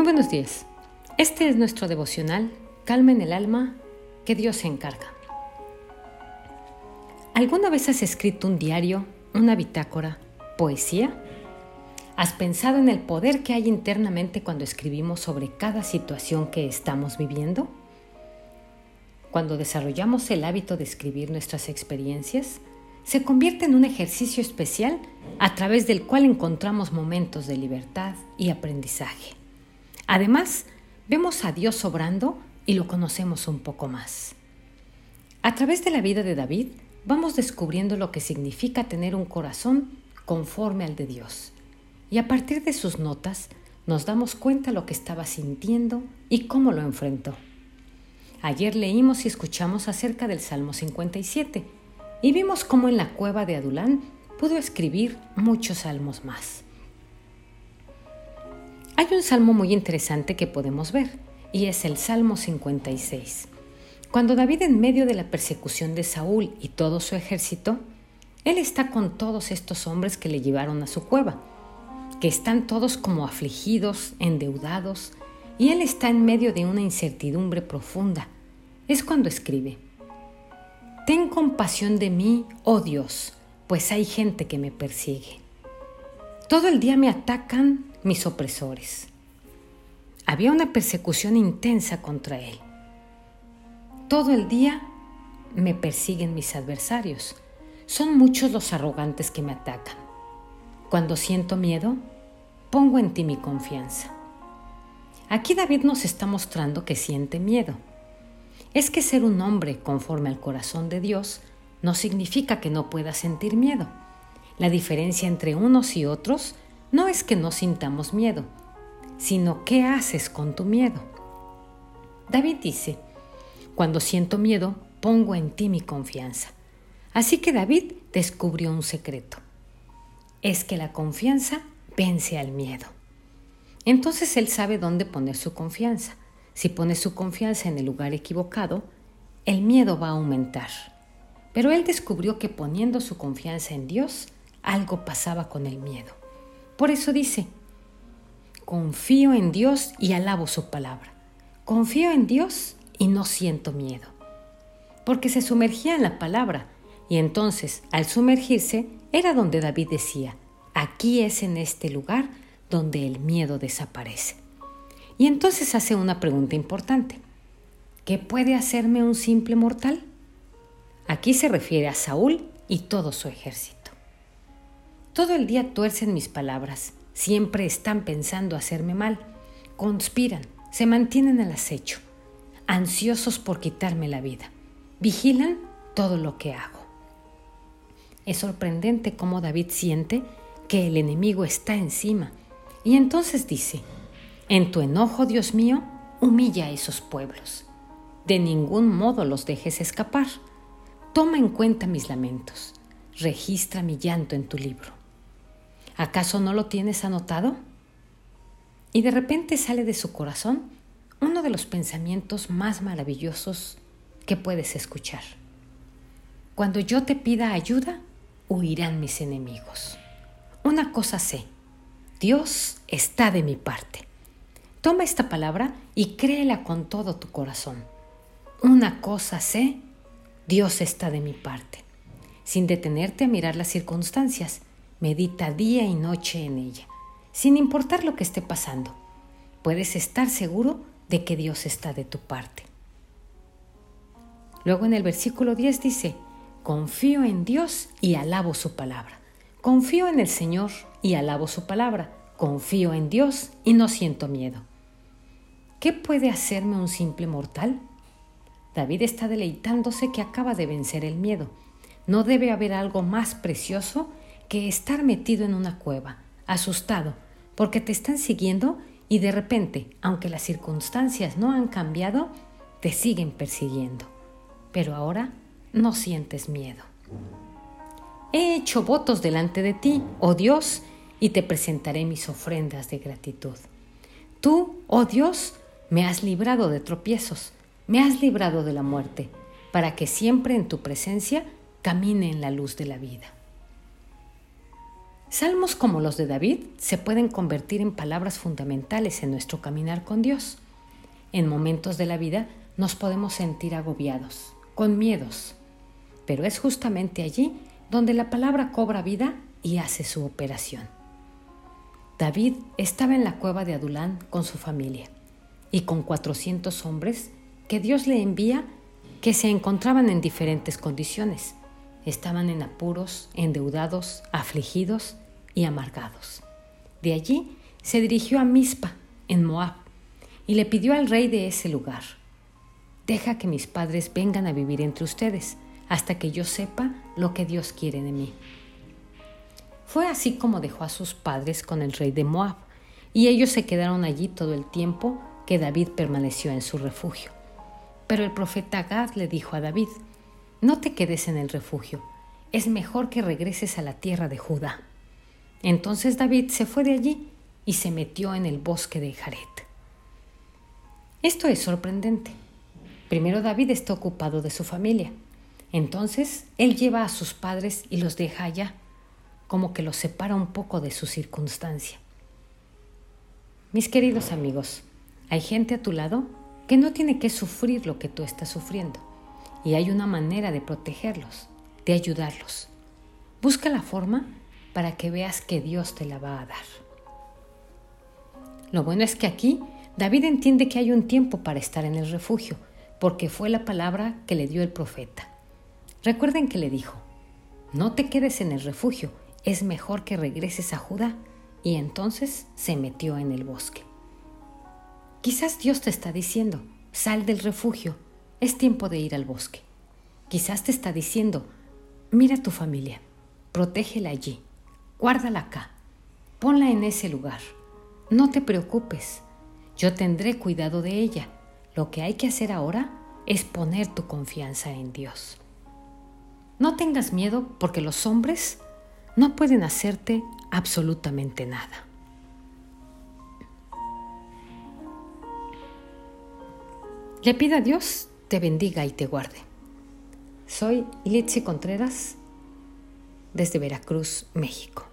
Muy buenos días. Este es nuestro devocional, Calma en el alma, que Dios se encarga. ¿Alguna vez has escrito un diario, una bitácora, poesía? ¿Has pensado en el poder que hay internamente cuando escribimos sobre cada situación que estamos viviendo? Cuando desarrollamos el hábito de escribir nuestras experiencias, se convierte en un ejercicio especial a través del cual encontramos momentos de libertad y aprendizaje. Además, vemos a Dios obrando y lo conocemos un poco más. A través de la vida de David, vamos descubriendo lo que significa tener un corazón conforme al de Dios. Y a partir de sus notas, nos damos cuenta lo que estaba sintiendo y cómo lo enfrentó. Ayer leímos y escuchamos acerca del Salmo 57 y vimos cómo en la cueva de Adulán pudo escribir muchos salmos más. Hay un salmo muy interesante que podemos ver, y es el Salmo 56. Cuando David en medio de la persecución de Saúl y todo su ejército, él está con todos estos hombres que le llevaron a su cueva, que están todos como afligidos, endeudados, y él está en medio de una incertidumbre profunda. Es cuando escribe, Ten compasión de mí, oh Dios, pues hay gente que me persigue. Todo el día me atacan mis opresores. Había una persecución intensa contra él. Todo el día me persiguen mis adversarios. Son muchos los arrogantes que me atacan. Cuando siento miedo, pongo en ti mi confianza. Aquí David nos está mostrando que siente miedo. Es que ser un hombre conforme al corazón de Dios no significa que no pueda sentir miedo. La diferencia entre unos y otros no es que no sintamos miedo, sino qué haces con tu miedo. David dice, cuando siento miedo, pongo en ti mi confianza. Así que David descubrió un secreto. Es que la confianza vence al miedo. Entonces él sabe dónde poner su confianza. Si pone su confianza en el lugar equivocado, el miedo va a aumentar. Pero él descubrió que poniendo su confianza en Dios, algo pasaba con el miedo. Por eso dice, confío en Dios y alabo su palabra. Confío en Dios y no siento miedo. Porque se sumergía en la palabra y entonces al sumergirse era donde David decía, aquí es en este lugar donde el miedo desaparece. Y entonces hace una pregunta importante. ¿Qué puede hacerme un simple mortal? Aquí se refiere a Saúl y todo su ejército. Todo el día tuercen mis palabras, siempre están pensando hacerme mal, conspiran, se mantienen al acecho, ansiosos por quitarme la vida, vigilan todo lo que hago. Es sorprendente cómo David siente que el enemigo está encima y entonces dice, en tu enojo, Dios mío, humilla a esos pueblos. De ningún modo los dejes escapar. Toma en cuenta mis lamentos. Registra mi llanto en tu libro. ¿Acaso no lo tienes anotado? Y de repente sale de su corazón uno de los pensamientos más maravillosos que puedes escuchar. Cuando yo te pida ayuda, huirán mis enemigos. Una cosa sé, Dios está de mi parte. Toma esta palabra y créela con todo tu corazón. Una cosa sé, Dios está de mi parte. Sin detenerte a mirar las circunstancias, Medita día y noche en ella, sin importar lo que esté pasando. Puedes estar seguro de que Dios está de tu parte. Luego en el versículo 10 dice, confío en Dios y alabo su palabra. Confío en el Señor y alabo su palabra. Confío en Dios y no siento miedo. ¿Qué puede hacerme un simple mortal? David está deleitándose que acaba de vencer el miedo. No debe haber algo más precioso que estar metido en una cueva, asustado, porque te están siguiendo y de repente, aunque las circunstancias no han cambiado, te siguen persiguiendo. Pero ahora no sientes miedo. He hecho votos delante de ti, oh Dios, y te presentaré mis ofrendas de gratitud. Tú, oh Dios, me has librado de tropiezos, me has librado de la muerte, para que siempre en tu presencia camine en la luz de la vida. Salmos como los de David se pueden convertir en palabras fundamentales en nuestro caminar con Dios. En momentos de la vida nos podemos sentir agobiados, con miedos, pero es justamente allí donde la palabra cobra vida y hace su operación. David estaba en la cueva de Adulán con su familia y con 400 hombres que Dios le envía que se encontraban en diferentes condiciones. Estaban en apuros, endeudados, afligidos y amargados. De allí se dirigió a Mizpa, en Moab, y le pidió al rey de ese lugar, deja que mis padres vengan a vivir entre ustedes, hasta que yo sepa lo que Dios quiere de mí. Fue así como dejó a sus padres con el rey de Moab, y ellos se quedaron allí todo el tiempo que David permaneció en su refugio. Pero el profeta Gad le dijo a David, no te quedes en el refugio, es mejor que regreses a la tierra de Judá. Entonces David se fue de allí y se metió en el bosque de Jaret. Esto es sorprendente. Primero David está ocupado de su familia. Entonces él lleva a sus padres y los deja allá, como que los separa un poco de su circunstancia. Mis queridos amigos, hay gente a tu lado que no tiene que sufrir lo que tú estás sufriendo. Y hay una manera de protegerlos, de ayudarlos. Busca la forma para que veas que Dios te la va a dar. Lo bueno es que aquí David entiende que hay un tiempo para estar en el refugio, porque fue la palabra que le dio el profeta. Recuerden que le dijo, no te quedes en el refugio, es mejor que regreses a Judá. Y entonces se metió en el bosque. Quizás Dios te está diciendo, sal del refugio, es tiempo de ir al bosque. Quizás te está diciendo, mira tu familia, protégela allí, guárdala acá, ponla en ese lugar. No te preocupes, yo tendré cuidado de ella. Lo que hay que hacer ahora es poner tu confianza en Dios. No tengas miedo porque los hombres no pueden hacerte absolutamente nada. Le pido a Dios te bendiga y te guarde. Soy Litsi Contreras desde Veracruz, México.